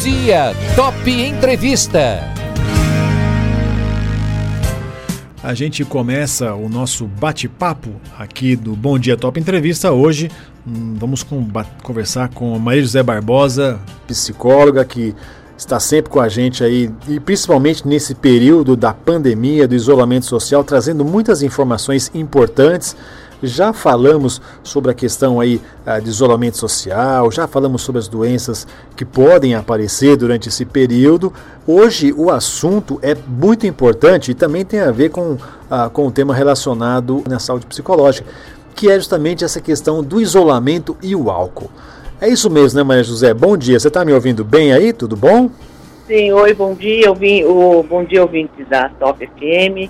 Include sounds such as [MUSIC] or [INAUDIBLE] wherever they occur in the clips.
dia, Top Entrevista. A gente começa o nosso bate-papo aqui do Bom Dia Top Entrevista hoje. Hum, vamos conversar com Maria José Barbosa, psicóloga que está sempre com a gente aí e principalmente nesse período da pandemia, do isolamento social, trazendo muitas informações importantes. Já falamos sobre a questão aí ah, de isolamento social, já falamos sobre as doenças que podem aparecer durante esse período. Hoje o assunto é muito importante e também tem a ver com, ah, com o tema relacionado na saúde psicológica, que é justamente essa questão do isolamento e o álcool. É isso mesmo, né, Maria José? Bom dia. Você está me ouvindo bem aí? Tudo bom? Sim, oi, bom dia. Eu vim, o, bom dia, ouvintes da Top FM.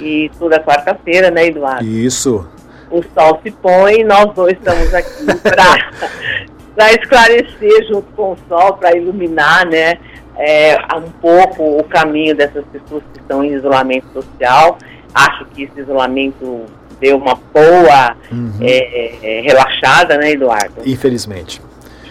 E toda quarta-feira, né, Eduardo? Isso. O sol se põe e nós dois estamos aqui [LAUGHS] para esclarecer junto com o sol, para iluminar, né, é, um pouco o caminho dessas pessoas que estão em isolamento social. Acho que esse isolamento deu uma boa uhum. é, é, relaxada, né, Eduardo? Infelizmente.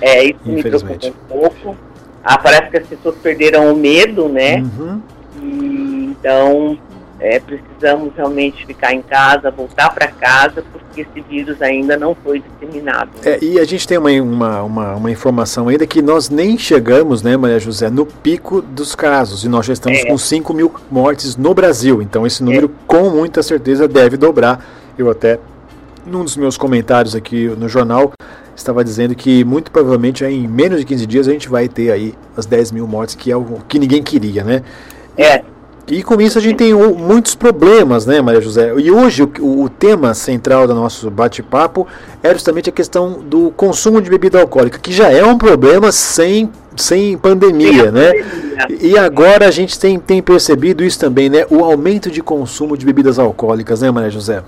É, isso me preocupa um pouco. Ah, parece que as pessoas perderam o medo, né? Uhum. E, então, é, precisamos realmente ficar em casa, voltar para casa, porque esse vírus ainda não foi disseminado. É, e a gente tem uma, uma, uma, uma, informação ainda que nós nem chegamos, né, Maria José, no pico dos casos, e nós já estamos é. com 5 mil mortes no Brasil. Então, esse número, é. com muita certeza, deve dobrar. Eu até, num dos meus comentários aqui no jornal, estava dizendo que muito provavelmente em menos de 15 dias a gente vai ter aí as 10 mil mortes, que é o que ninguém queria, né? É. E com isso a gente tem muitos problemas, né, Maria José? E hoje o, o tema central do nosso bate-papo é justamente a questão do consumo de bebida alcoólica, que já é um problema sem, sem pandemia, né? Pandemia. E agora a gente tem, tem percebido isso também, né? O aumento de consumo de bebidas alcoólicas, né, Maria José?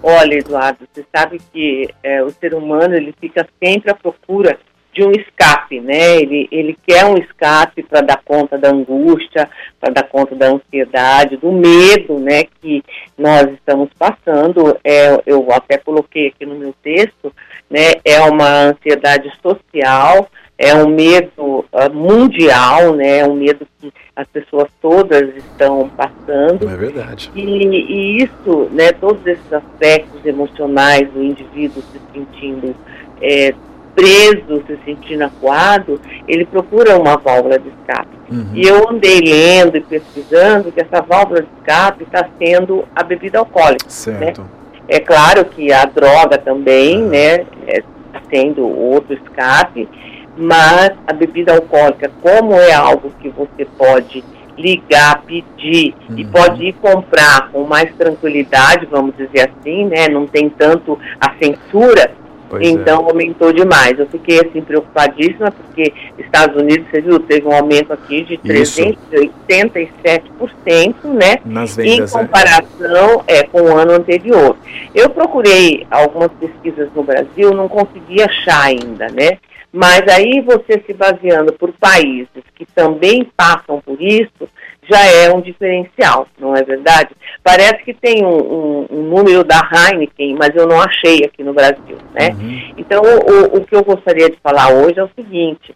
Olha, Eduardo, você sabe que é, o ser humano ele fica sempre à procura de um escape, né? Ele, ele quer um escape para dar conta da angústia, para dar conta da ansiedade, do medo, né? Que nós estamos passando. É, eu até coloquei aqui no meu texto, né? É uma ansiedade social, é um medo uh, mundial, né? É um medo que as pessoas todas estão passando. É verdade. E, e isso, né? Todos esses aspectos emocionais do indivíduo se sentindo é, preso, se sentindo acuado, ele procura uma válvula de escape. Uhum. E eu andei lendo e pesquisando que essa válvula de escape está sendo a bebida alcoólica. Né? Certo. Né? É claro que a droga também, uhum. né? Está sendo outro escape mas a bebida alcoólica, como é algo que você pode ligar, pedir uhum. e pode ir comprar com mais tranquilidade, vamos dizer assim, né? Não tem tanto a censura. Pois então é. aumentou demais. Eu fiquei assim preocupadíssima porque Estados Unidos, você viu, teve um aumento aqui de 387%, né? Nas vendas, em é. comparação é. é. com o ano anterior. Eu procurei algumas pesquisas no Brasil, não consegui achar ainda, né? Mas aí você se baseando por países que também passam por isso, já é um diferencial, não é verdade? Parece que tem um, um, um número da Heineken, mas eu não achei aqui no Brasil, né? Uhum. Então, o, o que eu gostaria de falar hoje é o seguinte,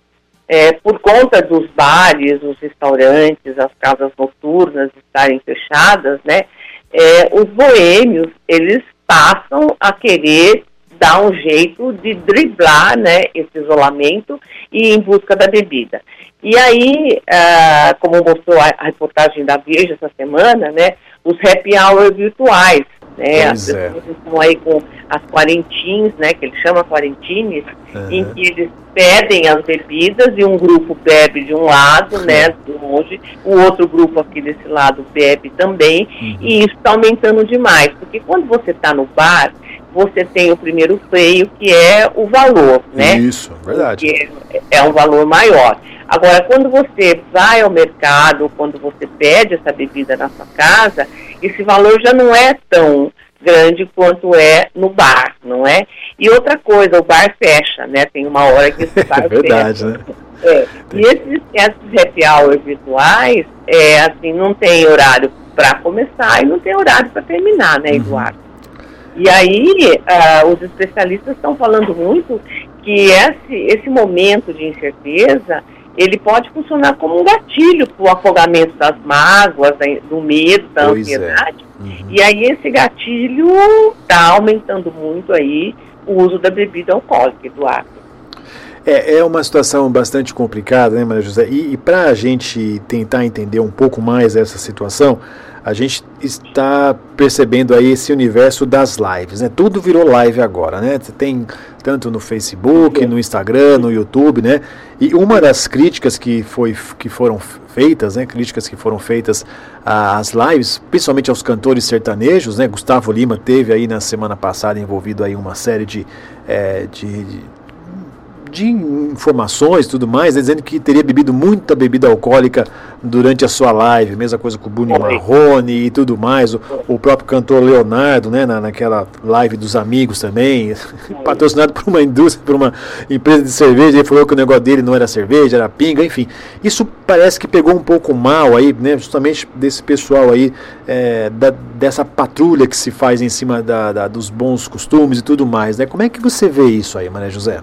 é, por conta dos bares, os restaurantes, as casas noturnas estarem fechadas, né? É, os boêmios, eles passam a querer dar um jeito de driblar né, esse isolamento e em busca da bebida. E aí, ah, como mostrou a, a, reportagem da Veja essa semana, né, os happy hour virtuais, né, as pessoas é. estão aí com as quarentines, né, que ele chama quarentines, uhum. em que eles pedem as bebidas e um grupo bebe de um lado, né, de longe, o outro grupo aqui desse lado bebe também, uhum. e isso está aumentando demais, porque quando você está no bar, você tem o primeiro freio, que é o valor, né? Isso, verdade. Que é, um valor maior. Agora, quando você vai ao mercado, quando você pede essa bebida na sua casa, esse valor já não é tão grande quanto é no bar, não é? E outra coisa, o bar fecha, né? Tem uma hora que esse [LAUGHS] bar é verdade, fecha. né? É. E esses, esses happy hours virtuais, é, assim, não tem horário para começar e não tem horário para terminar, né, uhum. Eduardo? Uhum. E aí, uh, os especialistas estão falando muito que esse, esse momento de incerteza, ele pode funcionar como um gatilho para o afogamento das mágoas, do medo, da pois é. ansiedade. É. Uhum. E aí esse gatilho está aumentando muito aí o uso da bebida alcoólica, Eduardo. É, é uma situação bastante complicada, né, Maria José? E, e para a gente tentar entender um pouco mais essa situação, a gente está percebendo aí esse universo das lives, né? Tudo virou live agora, né? Você tem tanto no Facebook, no Instagram, no YouTube, né? E uma das críticas que, foi, que foram feitas, né? Críticas que foram feitas às lives, principalmente aos cantores sertanejos, né? Gustavo Lima teve aí na semana passada envolvido aí uma série de, é, de, de informações e tudo mais, né, dizendo que teria bebido muita bebida alcoólica durante a sua live, mesma coisa com o Bruno Marrone e tudo mais, o, o, próprio cantor Leonardo, né, na, naquela live dos amigos também, [LAUGHS] patrocinado por uma indústria, por uma empresa de cerveja, ele falou que o negócio dele não era cerveja, era pinga, enfim. Isso parece que pegou um pouco mal aí, né, justamente desse pessoal aí, é, da, dessa patrulha que se faz em cima da, da, dos bons costumes e tudo mais, né? Como é que você vê isso aí, Maria José?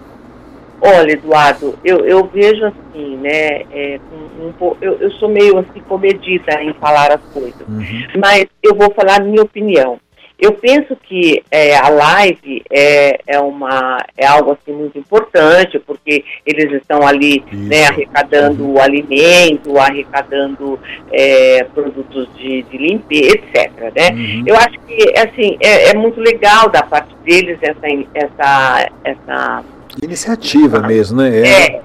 Olha, Eduardo, eu, eu vejo assim, né? É, um, um, eu, eu sou meio assim comedida em falar as coisas, uhum. mas eu vou falar a minha opinião. Eu penso que é, a live é, é, uma, é algo assim muito importante, porque eles estão ali né, arrecadando uhum. alimento, arrecadando é, produtos de, de limpeza, etc. Né? Uhum. Eu acho que assim, é, é muito legal da parte deles essa, essa, essa Iniciativa mesmo, né? É. é,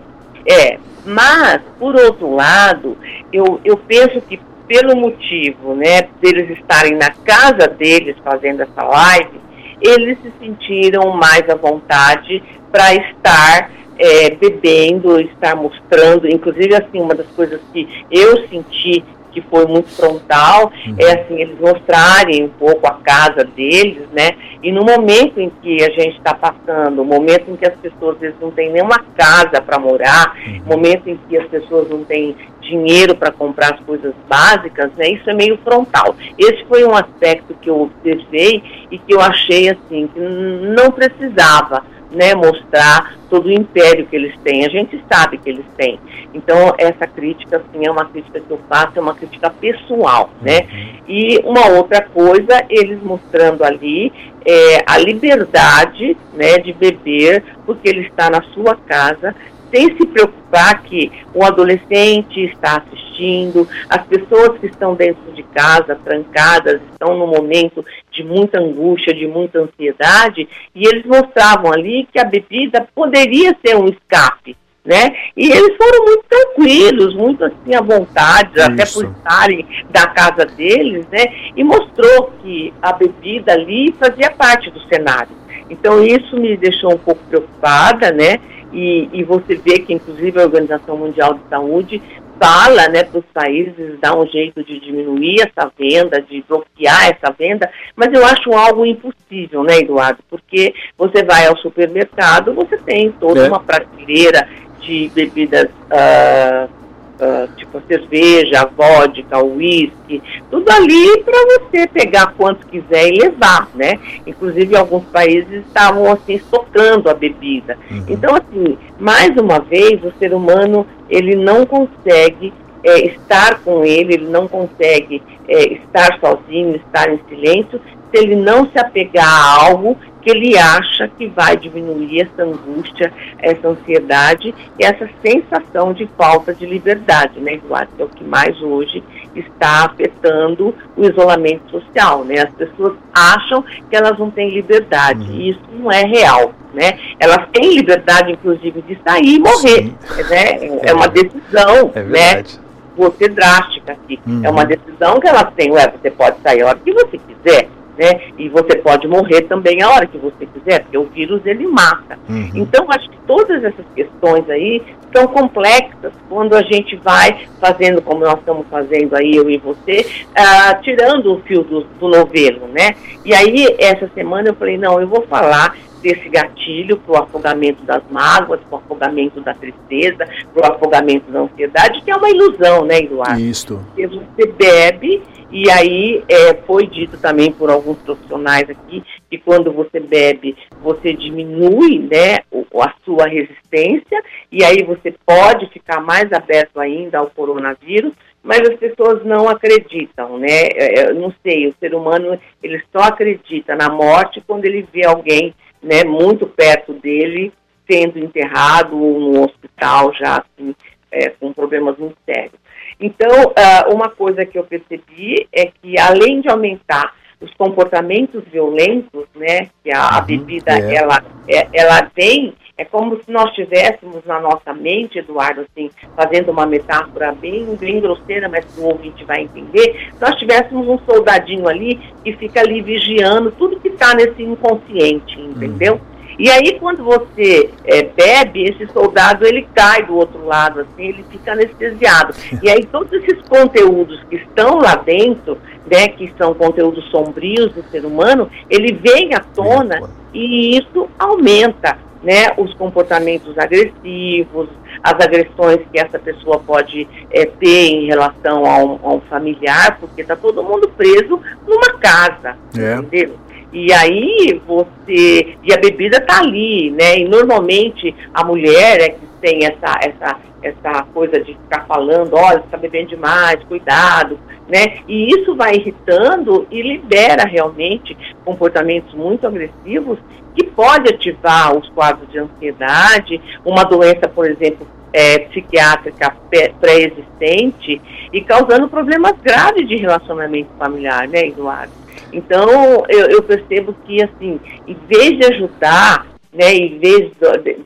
é. Mas, por outro lado, eu, eu penso que pelo motivo, né, deles estarem na casa deles fazendo essa live, eles se sentiram mais à vontade para estar é, bebendo, estar mostrando, inclusive assim, uma das coisas que eu senti que foi muito frontal, uhum. é assim, eles mostrarem um pouco a casa deles, né? E no momento em que a gente está passando, o momento em que as pessoas às vezes não têm nenhuma casa para morar, uhum. momento em que as pessoas não têm dinheiro para comprar as coisas básicas, né? Isso é meio frontal. Esse foi um aspecto que eu observei e que eu achei assim que não precisava né, mostrar todo o império que eles têm. A gente sabe que eles têm. Então, essa crítica, assim, é uma crítica que eu faço, é uma crítica pessoal, né? Uhum. E uma outra coisa, eles mostrando ali é, a liberdade, né, de beber, porque ele está na sua casa, sem se preocupar que o adolescente está assistindo, as pessoas que estão dentro de casa, trancadas, estão no momento de muita angústia, de muita ansiedade, e eles mostravam ali que a bebida poderia ser um escape, né? E eles foram muito tranquilos, muito assim à vontade, Isso. até por estarem da casa deles, né? E mostrou que a bebida ali fazia parte do cenário. Então isso me deixou um pouco preocupada, né? E, e você vê que, inclusive, a Organização Mundial de Saúde fala né, para os países dar um jeito de diminuir essa venda, de bloquear essa venda, mas eu acho algo impossível, né, Eduardo? Porque você vai ao supermercado, você tem toda é. uma prateleira de bebidas uh, uh, tipo a cerveja, a vodka, o uísque, tudo ali para você pegar quanto quiser e levar, né? Inclusive alguns países estavam assim estocando a bebida. Uhum. Então assim, mais uma vez o ser humano ele não consegue é, estar com ele, ele não consegue é, estar sozinho, estar em silêncio, se ele não se apegar a algo que ele acha que vai diminuir essa angústia, essa ansiedade e essa sensação de falta de liberdade, né, Eduardo? Que é o que mais hoje está afetando o isolamento social, né? As pessoas acham que elas não têm liberdade uhum. e isso não é real, né? Elas têm liberdade, inclusive, de sair e morrer, Sim. né? É, é uma decisão, é né? Vou ser drástica aqui. Uhum. É uma decisão que elas têm. Ué, você pode sair a hora que você quiser né? E você pode morrer também a hora que você quiser, porque o vírus ele mata. Uhum. Então, acho que todas essas questões aí são complexas quando a gente vai fazendo como nós estamos fazendo aí, eu e você, uh, tirando o fio do, do novelo, né? E aí, essa semana eu falei, não, eu vou falar desse gatilho para o afogamento das mágoas, para o afogamento da tristeza, para o afogamento da ansiedade, que é uma ilusão, né, Eduardo? Isso. Porque você bebe e aí é, foi dito também por alguns profissionais aqui que quando você bebe, você diminui né, a sua resistência e aí você pode ficar mais aberto ainda ao coronavírus, mas as pessoas não acreditam, né? É, é, eu não sei, o ser humano ele só acredita na morte quando ele vê alguém, né, muito perto dele sendo enterrado ou no hospital já assim, é, com problemas muito sérios. Então, uh, uma coisa que eu percebi é que além de aumentar os comportamentos violentos, né, que a, uhum, bebida é. ela é, ela vem é como se nós tivéssemos na nossa mente, Eduardo, assim, fazendo uma metáfora bem, bem grosseira, mas que o ouvinte vai entender, nós tivéssemos um soldadinho ali que fica ali vigiando tudo que está nesse inconsciente, entendeu? Uhum. E aí, quando você é, bebe, esse soldado ele cai do outro lado, assim, ele fica anestesiado. E aí, todos esses conteúdos que estão lá dentro, né, que são conteúdos sombrios do ser humano, ele vem à tona e isso aumenta né, os comportamentos agressivos, as agressões que essa pessoa pode é, ter em relação a um, a um familiar, porque está todo mundo preso numa casa, é. entendeu? E aí você. E a bebida está ali, né? E normalmente a mulher é que tem essa, essa, essa coisa de ficar falando, olha, você está bebendo demais, cuidado, né? E isso vai irritando e libera realmente comportamentos muito agressivos que pode ativar os quadros de ansiedade, uma doença, por exemplo, é, psiquiátrica pré-existente e causando problemas graves de relacionamento familiar, né, Eduardo? Então, eu, eu percebo que, assim, em vez de ajudar, né, em vez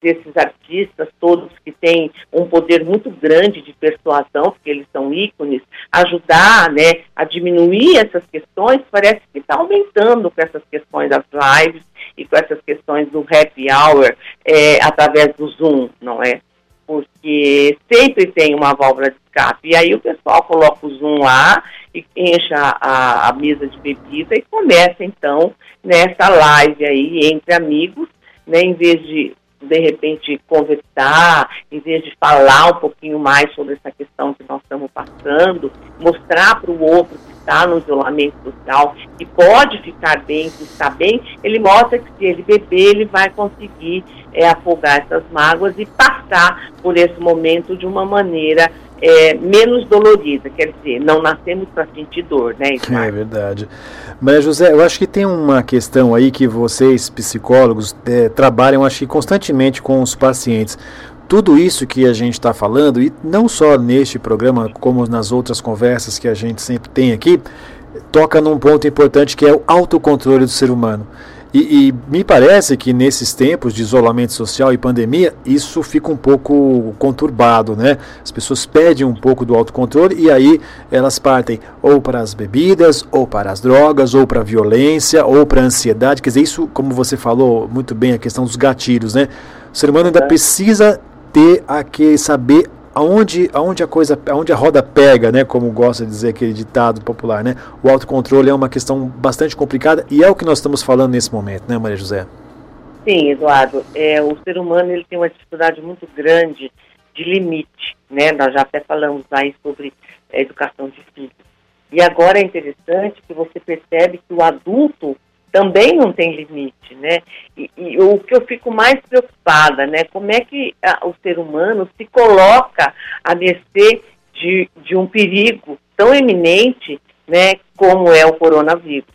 desses artistas todos que têm um poder muito grande de persuasão, porque eles são ícones, ajudar né, a diminuir essas questões, parece que está aumentando com essas questões das lives e com essas questões do happy hour é, através do Zoom, não é? Porque sempre tem uma válvula de escape. E aí o pessoal coloca o Zoom lá e enche a, a mesa de bebida e começa então nessa live aí entre amigos, né, em vez de de repente conversar, em vez de falar um pouquinho mais sobre essa questão que nós estamos passando, mostrar para o outro que está no isolamento social, que pode ficar bem, que está bem, ele mostra que se ele beber, ele vai conseguir é, afogar essas mágoas e passar por esse momento de uma maneira é, menos dolorida, quer dizer, não nascemos para sentir dor, né? É verdade. Maria José, eu acho que tem uma questão aí que vocês, psicólogos, é, trabalham, acho que constantemente com os pacientes. Tudo isso que a gente está falando, e não só neste programa, como nas outras conversas que a gente sempre tem aqui, toca num ponto importante que é o autocontrole do ser humano. E, e, me parece que nesses tempos de isolamento social e pandemia, isso fica um pouco conturbado, né? As pessoas perdem um pouco do autocontrole e aí elas partem ou para as bebidas, ou para as drogas, ou para a violência, ou para a ansiedade. Quer dizer, isso, como você falou muito bem, a questão dos gatilhos, né? O ser humano ainda é. precisa ter aquele saber aonde, aonde a coisa, aonde a roda pega, né, como gosta de dizer aquele ditado popular, né? O autocontrole é uma questão bastante complicada e é o que nós estamos falando nesse momento, né, Maria José? Sim, Eduardo. É, o ser humano ele tem uma dificuldade muito grande de limite, né? Nós já até falamos aí sobre a educação de filhos. E agora é interessante que você percebe que o adulto também não tem limite, né? E, e, o que eu fico mais preocupada, né? Como é que a, o ser humano se coloca a mercê de, de um perigo tão eminente, né? Como é o coronavírus.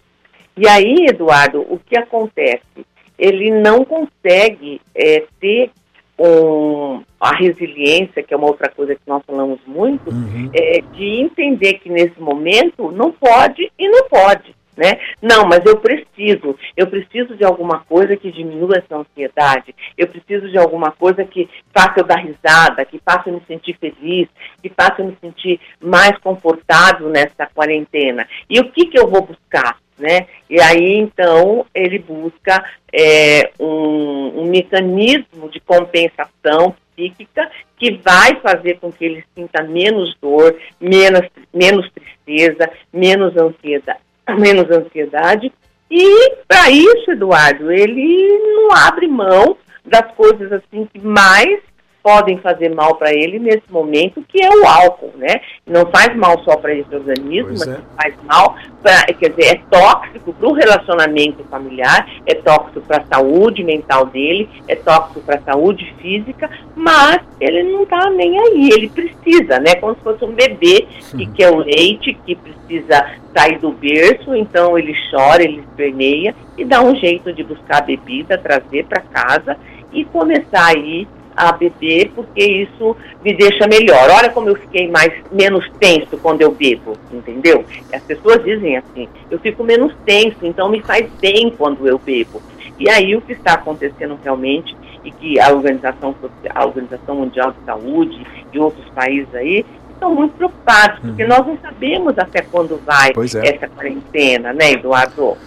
E aí, Eduardo, o que acontece? Ele não consegue é, ter um, a resiliência, que é uma outra coisa que nós falamos muito, uhum. é, de entender que nesse momento não pode e não pode né? Não, mas eu preciso, eu preciso de alguma coisa que diminua essa ansiedade, eu preciso de alguma coisa que faça eu dar risada, que faça eu me sentir feliz, que faça eu me sentir mais confortável nessa quarentena. E o que, que eu vou buscar? Né? E aí, então, ele busca é, um, um mecanismo de compensação psíquica que vai fazer com que ele sinta menos dor, menos, menos tristeza, menos ansiedade menos ansiedade. E para isso, Eduardo, ele não abre mão das coisas assim que mais podem fazer mal para ele nesse momento, que é o álcool, né? Não faz mal só para esse organismo, pois mas é. faz mal, pra, quer dizer, é tóxico para o relacionamento familiar, é tóxico para a saúde mental dele, é tóxico para a saúde física, mas ele não está nem aí, ele precisa, né? Como se fosse um bebê que quer o leite, que precisa sair do berço, então ele chora, ele esperneia e dá um jeito de buscar a bebida, trazer para casa e começar aí a beber porque isso me deixa melhor. Olha como eu fiquei mais menos tenso quando eu bebo, entendeu? As pessoas dizem assim, eu fico menos tenso, então me faz bem quando eu bebo. E aí o que está acontecendo realmente e que a organização a organização mundial de saúde e outros países aí estão muito preocupados porque uhum. nós não sabemos até quando vai é. essa quarentena, né, Eduardo?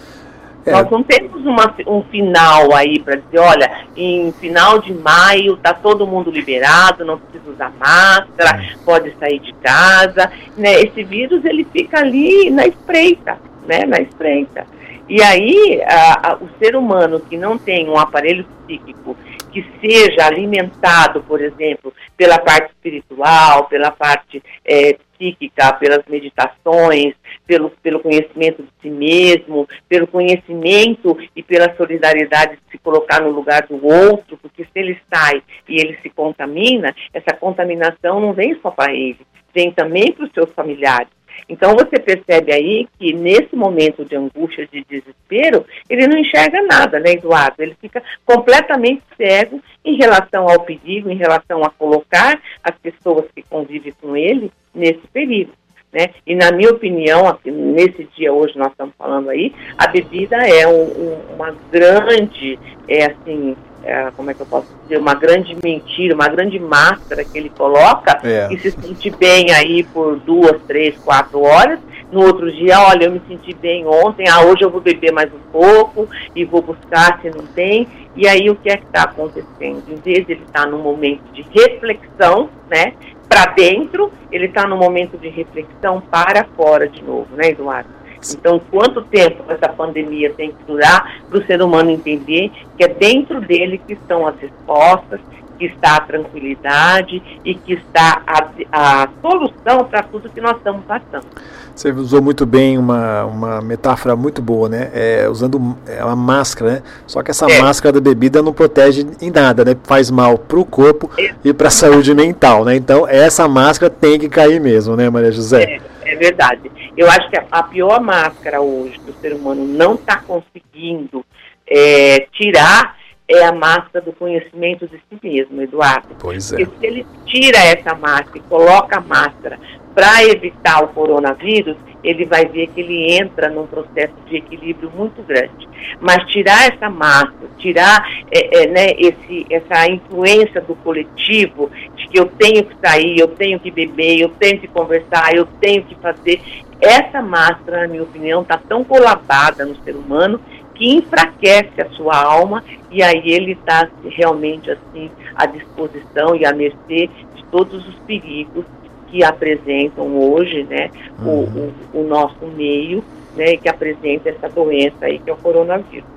É. Nós não temos uma, um final aí para dizer, olha, em final de maio está todo mundo liberado, não precisa usar máscara, é. pode sair de casa. Né? Esse vírus ele fica ali na espreita, né? Na espreita. E aí a, a, o ser humano que não tem um aparelho psíquico que seja alimentado, por exemplo, pela parte espiritual, pela parte é, psíquica, pelas meditações, pelo, pelo conhecimento de si mesmo, pelo conhecimento e pela solidariedade de se colocar no lugar do outro, porque se ele sai e ele se contamina, essa contaminação não vem só para ele, vem também para os seus familiares. Então você percebe aí que nesse momento de angústia, de desespero, ele não enxerga nada, né, Eduardo? Ele fica completamente cego em relação ao perigo, em relação a colocar as pessoas que convivem com ele nesse perigo. Né? E na minha opinião, nesse dia hoje nós estamos falando aí, a bebida é um, um, uma grande, é assim, é, como é que eu posso dizer, uma grande mentira, uma grande máscara que ele coloca é. e se sente bem aí por duas, três, quatro horas. No outro dia, olha, eu me senti bem ontem, ah, hoje eu vou beber mais um pouco e vou buscar se não tem. E aí o que é que está acontecendo? Em vez de ele estar tá num momento de reflexão, né? Para dentro, ele está no momento de reflexão para fora de novo, né, Eduardo? Então, quanto tempo essa pandemia tem que durar para o ser humano entender que é dentro dele que estão as respostas, que está a tranquilidade e que está a, a solução para tudo que nós estamos passando. Você usou muito bem uma, uma metáfora muito boa, né? É, usando é uma máscara, né? Só que essa é. máscara da bebida não protege em nada, né? Faz mal para o corpo é. e para a saúde mental, né? Então essa máscara tem que cair mesmo, né, Maria José? É, é verdade. Eu acho que a, pior máscara hoje que o ser humano não está conseguindo é, tirar é a máscara do conhecimento de si mesmo, Eduardo. Pois é. Porque se ele tira essa máscara e coloca a máscara para evitar o coronavírus, ele vai ver que ele entra num processo de equilíbrio muito grande. Mas tirar essa máscara, tirar é, é, né, esse, essa influência do coletivo, de que eu tenho que sair, eu tenho que beber, eu tenho que conversar, eu tenho que fazer, essa máscara, na minha opinião, está tão colabada no ser humano que enfraquece a sua alma e aí ele está realmente assim à disposição e à mercê de todos os perigos que apresentam hoje, né, uhum. o, o, o, nosso meio, né, que apresenta essa doença aí que é o coronavírus.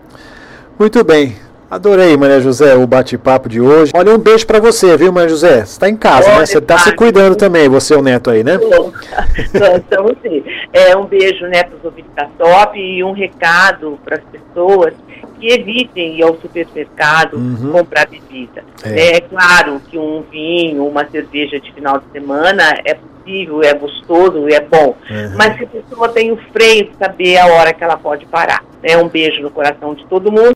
Muito bem. Adorei, Maria José, o bate-papo de hoje. Olha, um beijo para você, viu, Maria José? Você está em casa, né? Olha, né? Você está se cuidando também, você e o neto aí, né? [LAUGHS] Estamos sim. É, um beijo, né, para os ouvintes da Top e um recado para as pessoas que evitem ir ao supermercado uhum. comprar bebida. É. é claro que um vinho, uma cerveja de final de semana é possível, é gostoso é bom. Uhum. Mas se a pessoa tem o freio de saber a hora que ela pode parar. É Um beijo no coração de todo mundo.